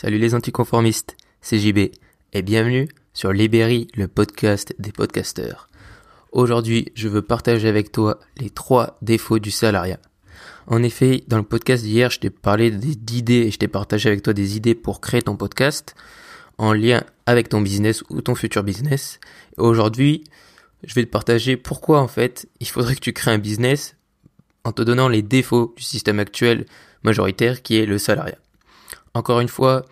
Salut les anticonformistes, c'est JB et bienvenue sur Libéry, le podcast des podcasteurs. Aujourd'hui, je veux partager avec toi les trois défauts du salariat. En effet, dans le podcast d'hier, je t'ai parlé d'idées et je t'ai partagé avec toi des idées pour créer ton podcast en lien avec ton business ou ton futur business. Aujourd'hui, je vais te partager pourquoi en fait il faudrait que tu crées un business en te donnant les défauts du système actuel majoritaire qui est le salariat. Encore une fois,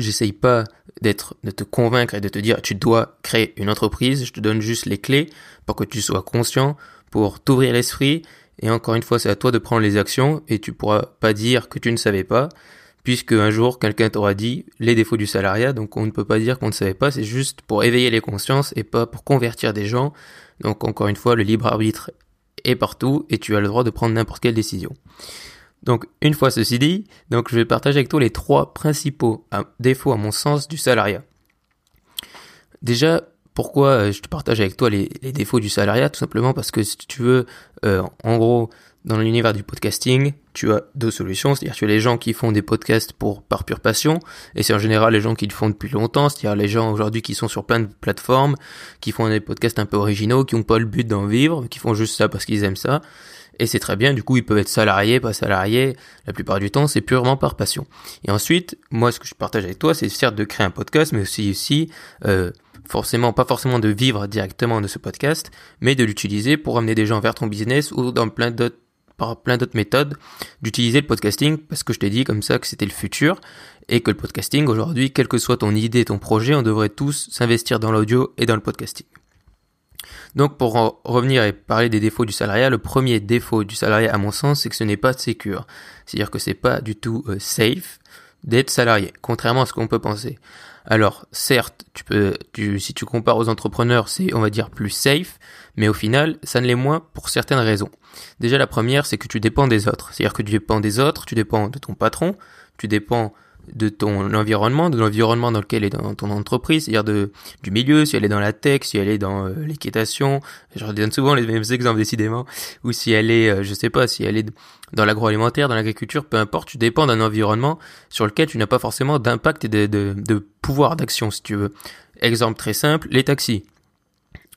j'essaye pas d'être, de te convaincre et de te dire tu dois créer une entreprise. Je te donne juste les clés pour que tu sois conscient, pour t'ouvrir l'esprit. Et encore une fois, c'est à toi de prendre les actions et tu pourras pas dire que tu ne savais pas, puisque un jour quelqu'un t'aura dit les défauts du salariat. Donc on ne peut pas dire qu'on ne savait pas. C'est juste pour éveiller les consciences et pas pour convertir des gens. Donc encore une fois, le libre arbitre est partout et tu as le droit de prendre n'importe quelle décision. Donc, une fois ceci dit, donc je vais partager avec toi les trois principaux défauts à mon sens du salariat. Déjà, pourquoi euh, je te partage avec toi les, défauts du salariat Tout simplement parce que si tu veux, euh, en gros, dans l'univers du podcasting, tu as deux solutions, c'est-à-dire tu as les gens qui font des podcasts pour par pure passion, et c'est en général les gens qui le font depuis longtemps, c'est-à-dire les gens aujourd'hui qui sont sur plein de plateformes, qui font des podcasts un peu originaux, qui n'ont pas le but d'en vivre, qui font juste ça parce qu'ils aiment ça, et c'est très bien, du coup ils peuvent être salariés, pas salariés, la plupart du temps c'est purement par passion. Et ensuite, moi ce que je partage avec toi, c'est certes de créer un podcast, mais aussi aussi euh, forcément pas forcément de vivre directement de ce podcast, mais de l'utiliser pour amener des gens vers ton business ou dans plein d'autres par plein d'autres méthodes d'utiliser le podcasting parce que je t'ai dit comme ça que c'était le futur et que le podcasting aujourd'hui, quelle que soit ton idée, ton projet, on devrait tous s'investir dans l'audio et dans le podcasting. Donc pour revenir et parler des défauts du salariat, le premier défaut du salariat à mon sens, c'est que ce n'est pas secure. C'est-à-dire que c'est pas du tout euh, safe d'être salarié, contrairement à ce qu'on peut penser. Alors, certes, tu peux, si tu compares aux entrepreneurs, c'est, on va dire, plus safe, mais au final, ça ne l'est moins pour certaines raisons. Déjà, la première, c'est que tu dépends des autres. C'est-à-dire que tu dépends des autres, tu dépends de ton patron, tu dépends de ton environnement, de l'environnement dans lequel est dans ton entreprise, c'est-à-dire de du milieu, si elle est dans la tech, si elle est dans euh, l'équitation, je redonne souvent les mêmes exemples décidément, ou si elle est, euh, je sais pas, si elle est dans l'agroalimentaire, dans l'agriculture, peu importe, tu dépends d'un environnement sur lequel tu n'as pas forcément d'impact et de, de, de pouvoir d'action, si tu veux. Exemple très simple, les taxis.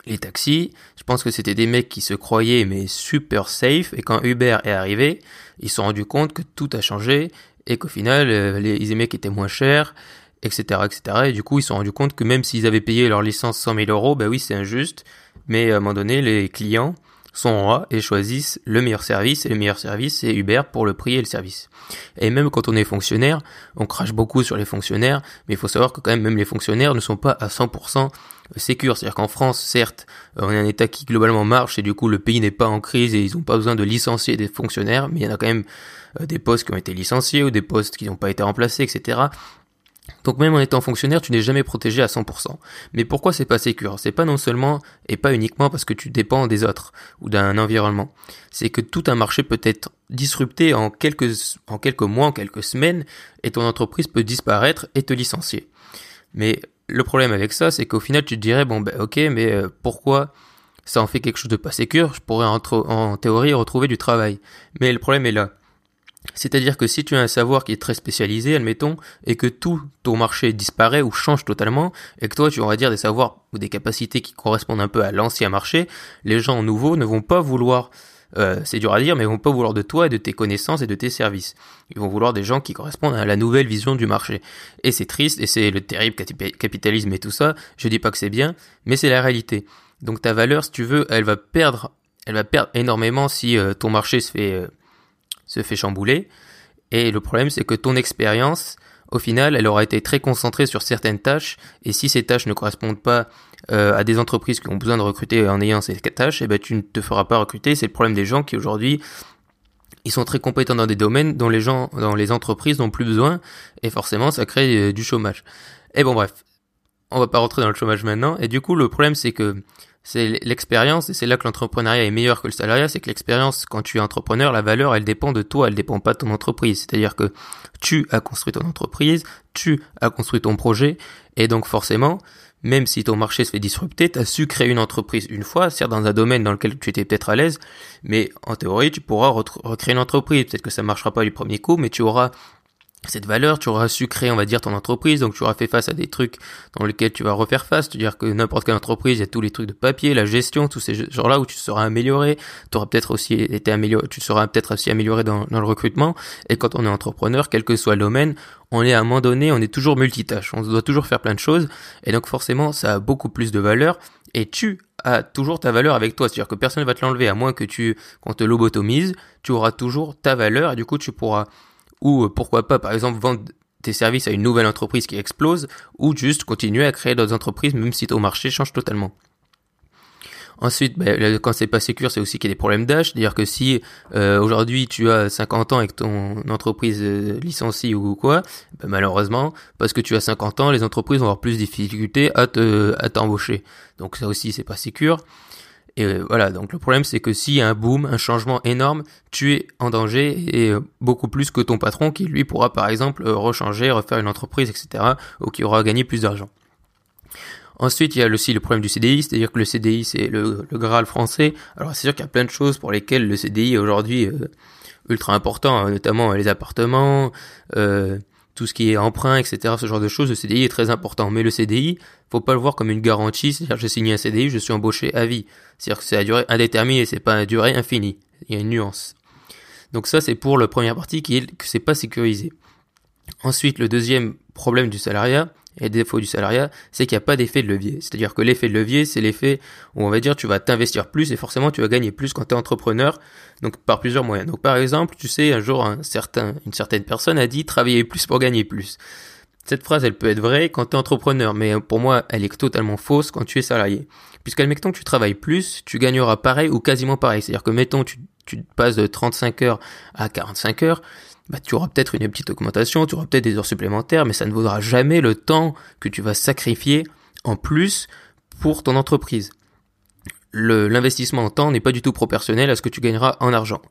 Les taxis, je pense que c'était des mecs qui se croyaient mais super safe et quand Uber est arrivé, ils se sont rendus compte que tout a changé et qu'au final, euh, les, les mecs étaient moins chers, etc., etc. Et du coup, ils se sont rendus compte que même s'ils avaient payé leur licence 100 000 euros, bah oui, c'est injuste, mais à un moment donné, les clients sont rois et choisissent le meilleur service, et le meilleur service, c'est Uber pour le prix et le service. Et même quand on est fonctionnaire, on crache beaucoup sur les fonctionnaires, mais il faut savoir que quand même, même les fonctionnaires ne sont pas à 100% sécures. C'est-à-dire qu'en France, certes, on est un État qui globalement marche, et du coup, le pays n'est pas en crise, et ils n'ont pas besoin de licencier des fonctionnaires, mais il y en a quand même euh, des postes qui ont été licenciés ou des postes qui n'ont pas été remplacés, etc. Donc même en étant fonctionnaire, tu n'es jamais protégé à 100%. Mais pourquoi c'est pas sécure? C'est pas non seulement et pas uniquement parce que tu dépends des autres ou d'un environnement. C'est que tout un marché peut être disrupté en quelques, en quelques mois, en quelques semaines, et ton entreprise peut disparaître et te licencier. Mais le problème avec ça, c'est qu'au final, tu te dirais, bon, ben ok, mais euh, pourquoi ça en fait quelque chose de pas sécure? Je pourrais en, en théorie retrouver du travail. Mais le problème est là c'est-à-dire que si tu as un savoir qui est très spécialisé, admettons, et que tout ton marché disparaît ou change totalement, et que toi tu auras dire des savoirs ou des capacités qui correspondent un peu à l'ancien marché, les gens nouveaux ne vont pas vouloir, euh, c'est dur à dire, mais ils vont pas vouloir de toi et de tes connaissances et de tes services. Ils vont vouloir des gens qui correspondent à la nouvelle vision du marché. Et c'est triste, et c'est le terrible capitalisme et tout ça, je dis pas que c'est bien, mais c'est la réalité. Donc ta valeur, si tu veux, elle va perdre, elle va perdre énormément si euh, ton marché se fait... Euh, se fait chambouler. Et le problème, c'est que ton expérience, au final, elle aura été très concentrée sur certaines tâches. Et si ces tâches ne correspondent pas euh, à des entreprises qui ont besoin de recruter en ayant ces tâches, et eh ben tu ne te feras pas recruter. C'est le problème des gens qui aujourd'hui ils sont très compétents dans des domaines dont les gens, dans les entreprises n'ont plus besoin, et forcément ça crée euh, du chômage. Et bon bref, on va pas rentrer dans le chômage maintenant. Et du coup, le problème c'est que c'est l'expérience, et c'est là que l'entrepreneuriat est meilleur que le salariat, c'est que l'expérience, quand tu es entrepreneur, la valeur, elle dépend de toi, elle dépend pas de ton entreprise. C'est-à-dire que tu as construit ton entreprise, tu as construit ton projet, et donc forcément, même si ton marché se fait disrupter, tu as su créer une entreprise une fois, certes dans un domaine dans lequel tu étais peut-être à l'aise, mais en théorie, tu pourras recréer une entreprise. Peut-être que ça marchera pas du premier coup, mais tu auras cette valeur, tu auras su créer, on va dire, ton entreprise, donc tu auras fait face à des trucs dans lesquels tu vas refaire face, c'est-à-dire que n'importe quelle entreprise, il y a tous les trucs de papier, la gestion, tous ces genres-là où tu seras amélioré, tu auras peut-être aussi été amélioré, tu seras peut-être aussi amélioré dans, le recrutement, et quand on est entrepreneur, quel que soit le domaine, on est à un moment donné, on est toujours multitâche, on doit toujours faire plein de choses, et donc forcément, ça a beaucoup plus de valeur, et tu as toujours ta valeur avec toi, c'est-à-dire que personne ne va te l'enlever, à moins que tu, qu'on te lobotomise, tu auras toujours ta valeur, et du coup, tu pourras ou euh, pourquoi pas par exemple vendre tes services à une nouvelle entreprise qui explose, ou juste continuer à créer d'autres entreprises même si ton marché change totalement. Ensuite, ben, quand c'est pas sécur, c'est aussi qu'il y a des problèmes d'âge. C'est-à-dire que si euh, aujourd'hui tu as 50 ans et que ton entreprise euh, licencie ou quoi, ben, malheureusement, parce que tu as 50 ans, les entreprises vont avoir plus de difficultés à te à t'embaucher. Donc ça aussi, c'est pas sécur. Et euh, voilà, donc le problème c'est que s'il y a un boom, un changement énorme, tu es en danger et euh, beaucoup plus que ton patron qui lui pourra par exemple euh, rechanger, refaire une entreprise, etc. ou qui aura gagné plus d'argent. Ensuite, il y a aussi le problème du CDI, c'est-à-dire que le CDI c'est le, le, Graal français. Alors c'est sûr qu'il y a plein de choses pour lesquelles le CDI est aujourd'hui ultra important, hein, notamment les appartements, euh, tout ce qui est emprunt, etc., ce genre de choses, le CDI est très important. Mais le CDI, faut pas le voir comme une garantie, c'est-à-dire j'ai signé un CDI, je suis embauché à vie. C'est-à-dire que c'est à durée indéterminée, c'est pas à durée infinie. Il y a une nuance. Donc ça, c'est pour la première partie qui est que c'est pas sécurisé. Ensuite, le deuxième problème du salariat, et défaut du salariat, c'est qu'il n'y a pas d'effet de levier. C'est-à-dire que l'effet de levier, c'est l'effet où on va dire tu vas t'investir plus et forcément tu vas gagner plus quand tu es entrepreneur, donc par plusieurs moyens. Donc par exemple, tu sais, un jour certain, une certaine personne a dit travailler plus pour gagner plus. Cette phrase, elle peut être vraie quand tu es entrepreneur, mais pour moi, elle est totalement fausse quand tu es salarié. Puisqu'admettons que tu travailles plus, tu gagneras pareil ou quasiment pareil. C'est-à-dire que mettons, tu, tu passes de 35 heures à 45 heures, bah, tu auras peut-être une petite augmentation, tu auras peut-être des heures supplémentaires, mais ça ne vaudra jamais le temps que tu vas sacrifier en plus pour ton entreprise. L'investissement en temps n'est pas du tout proportionnel à ce que tu gagneras en argent.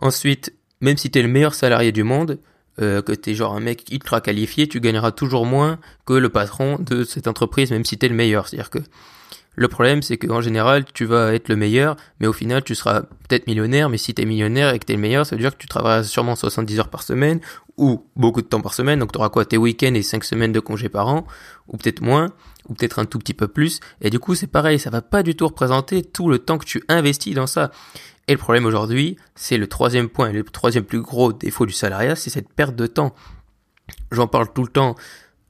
Ensuite, même si tu es le meilleur salarié du monde, euh, que tu es genre un mec ultra qualifié, tu gagneras toujours moins que le patron de cette entreprise, même si tu es le meilleur. C'est-à-dire que le problème, c'est qu'en général, tu vas être le meilleur, mais au final, tu seras peut-être millionnaire, mais si tu millionnaire et que tu es le meilleur, ça veut dire que tu travailleras sûrement 70 heures par semaine, ou beaucoup de temps par semaine, donc tu auras quoi Tes week-ends et 5 semaines de congés par an, ou peut-être moins, ou peut-être un tout petit peu plus, et du coup, c'est pareil, ça va pas du tout représenter tout le temps que tu investis dans ça. Et le problème aujourd'hui, c'est le troisième point, le troisième plus gros défaut du salariat, c'est cette perte de temps. J'en parle tout le temps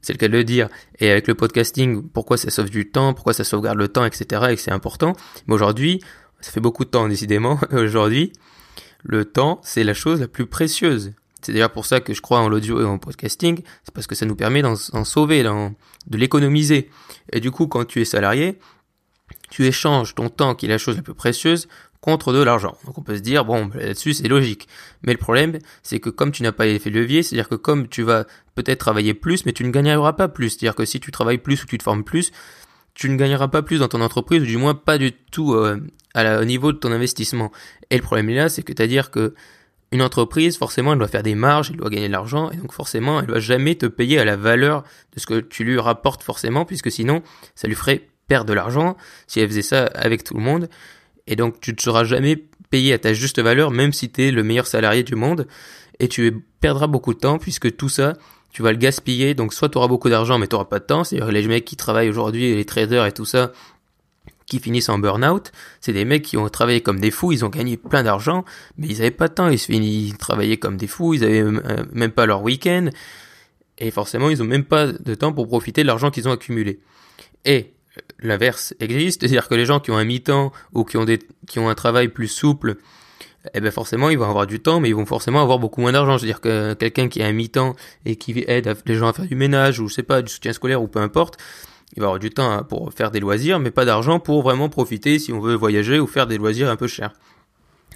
c'est le cas de le dire. Et avec le podcasting, pourquoi ça sauve du temps, pourquoi ça sauvegarde le temps, etc. et c'est important. Mais aujourd'hui, ça fait beaucoup de temps décidément. Aujourd'hui, le temps, c'est la chose la plus précieuse. C'est d'ailleurs pour ça que je crois en l'audio et en podcasting, c'est parce que ça nous permet d'en sauver, de l'économiser. Et du coup, quand tu es salarié, tu échanges ton temps, qui est la chose la plus précieuse, contre de l'argent. Donc on peut se dire, bon, là-dessus c'est logique. Mais le problème, c'est que comme tu n'as pas l'effet levier, c'est-à-dire que comme tu vas peut-être travailler plus, mais tu ne gagneras pas plus. C'est-à-dire que si tu travailles plus ou tu te formes plus, tu ne gagneras pas plus dans ton entreprise, ou du moins pas du tout euh, au niveau de ton investissement. Et le problème là, c'est que c'est-à-dire que une entreprise, forcément, elle doit faire des marges, elle doit gagner de l'argent, et donc forcément, elle doit jamais te payer à la valeur de ce que tu lui rapportes forcément, puisque sinon, ça lui ferait perdre de l'argent si elle faisait ça avec tout le monde et donc tu ne seras jamais payé à ta juste valeur même si tu es le meilleur salarié du monde. Et tu perdras beaucoup de temps puisque tout ça tu vas le gaspiller. Donc soit tu auras beaucoup d'argent mais tu n'auras pas de temps. C'est-à-dire les mecs qui travaillent aujourd'hui les traders et tout ça qui finissent en burn-out, c'est des mecs qui ont travaillé comme des fous, ils ont gagné plein d'argent, mais ils avaient pas de temps, ils, ils travaillaient comme des fous, ils avaient euh, même pas leur week-end, et forcément ils ont même pas de temps pour profiter de l'argent qu'ils ont accumulé. Et l'inverse existe, c'est-à-dire que les gens qui ont un mi-temps ou qui ont des, qui ont un travail plus souple, eh ben forcément ils vont avoir du temps, mais ils vont forcément avoir beaucoup moins d'argent. C'est-à-dire que quelqu'un qui a un mi-temps et qui aide les gens à faire du ménage ou je sais pas du soutien scolaire ou peu importe, il va avoir du temps pour faire des loisirs, mais pas d'argent pour vraiment profiter si on veut voyager ou faire des loisirs un peu chers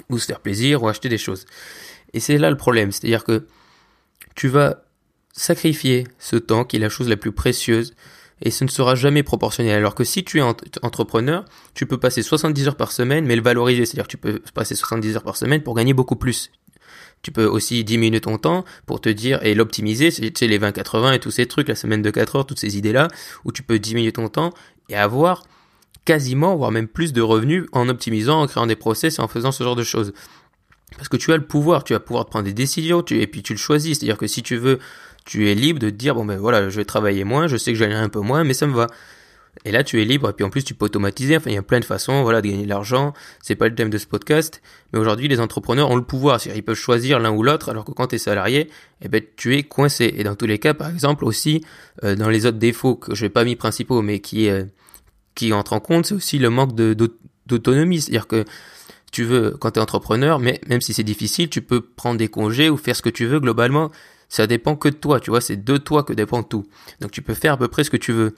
ou se faire plaisir ou acheter des choses. Et c'est là le problème, c'est-à-dire que tu vas sacrifier ce temps qui est la chose la plus précieuse et ce ne sera jamais proportionnel. Alors que si tu es entrepreneur, tu peux passer 70 heures par semaine, mais le valoriser, c'est-à-dire que tu peux passer 70 heures par semaine pour gagner beaucoup plus. Tu peux aussi diminuer ton temps pour te dire et l'optimiser, c'est les 20-80 et tous ces trucs, la semaine de 4 heures, toutes ces idées-là, où tu peux diminuer ton temps et avoir quasiment, voire même plus de revenus en optimisant, en créant des process et en faisant ce genre de choses. Parce que tu as le pouvoir, tu vas pouvoir prendre des décisions, et puis tu le choisis. C'est-à-dire que si tu veux, tu es libre de dire, bon ben voilà, je vais travailler moins, je sais que j'allais un peu moins, mais ça me va. Et là, tu es libre, et puis en plus, tu peux automatiser. Enfin, il y a plein de façons, voilà, de gagner de l'argent. C'est pas le thème de ce podcast. Mais aujourd'hui, les entrepreneurs ont le pouvoir. C'est-à-dire, ils peuvent choisir l'un ou l'autre, alors que quand tu es salarié, eh ben, tu es coincé. Et dans tous les cas, par exemple, aussi, euh, dans les autres défauts que je n'ai pas mis principaux, mais qui, euh, qui entrent en compte, c'est aussi le manque de, d'autonomie. C'est-à-dire que tu veux, quand tu es entrepreneur, mais même si c'est difficile, tu peux prendre des congés ou faire ce que tu veux globalement. Ça dépend que de toi, tu vois, c'est de toi que dépend tout. Donc tu peux faire à peu près ce que tu veux.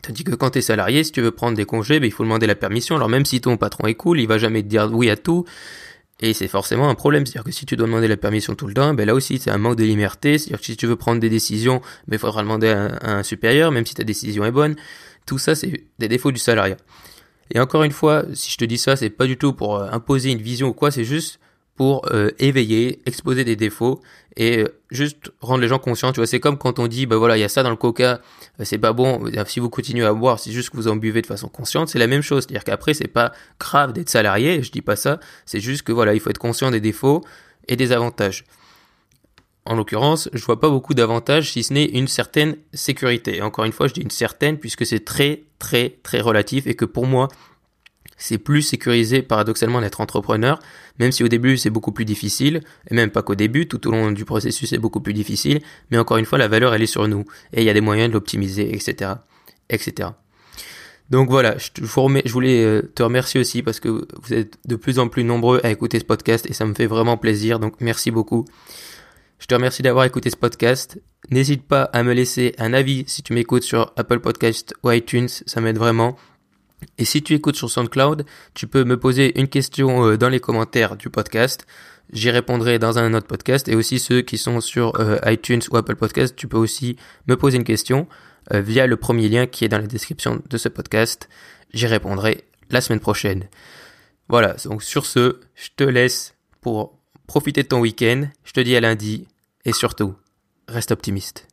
Tandis que quand tu es salarié, si tu veux prendre des congés, ben, il faut demander la permission. Alors même si ton patron est cool, il va jamais te dire oui à tout. Et c'est forcément un problème. C'est-à-dire que si tu dois demander la permission tout le temps, ben là aussi c'est un manque de liberté. C'est-à-dire que si tu veux prendre des décisions, ben, il faudra demander à un, supérieur, même si ta décision est bonne. Tout ça, c'est des défauts du salariat. Et encore une fois, si je te dis ça, c'est pas du tout pour euh, imposer une vision ou quoi, c'est juste pour euh, éveiller, exposer des défauts et euh, juste rendre les gens conscients. Tu vois, c'est comme quand on dit, bah voilà, il y a ça dans le coca, c'est pas bon. Si vous continuez à boire, c'est juste que vous en buvez de façon consciente. C'est la même chose. C'est-à-dire qu'après, c'est pas grave d'être salarié. Je dis pas ça. C'est juste que voilà, il faut être conscient des défauts et des avantages. En l'occurrence, je vois pas beaucoup d'avantages si ce n'est une certaine sécurité. Encore une fois, je dis une certaine puisque c'est très très très relatif et que pour moi, c'est plus sécurisé paradoxalement d'être entrepreneur, même si au début c'est beaucoup plus difficile, et même pas qu'au début, tout au long du processus c'est beaucoup plus difficile, mais encore une fois la valeur elle est sur nous, et il y a des moyens de l'optimiser, etc. etc. Donc voilà, je, je voulais euh, te remercier aussi parce que vous êtes de plus en plus nombreux à écouter ce podcast et ça me fait vraiment plaisir, donc merci beaucoup. Je te remercie d'avoir écouté ce podcast. N'hésite pas à me laisser un avis si tu m'écoutes sur Apple Podcast ou iTunes, ça m'aide vraiment. Et si tu écoutes sur SoundCloud, tu peux me poser une question euh, dans les commentaires du podcast. J'y répondrai dans un autre podcast. Et aussi ceux qui sont sur euh, iTunes ou Apple Podcast, tu peux aussi me poser une question euh, via le premier lien qui est dans la description de ce podcast. J'y répondrai la semaine prochaine. Voilà, donc sur ce, je te laisse pour profiter de ton week-end. Je te dis à lundi. Et surtout, reste optimiste.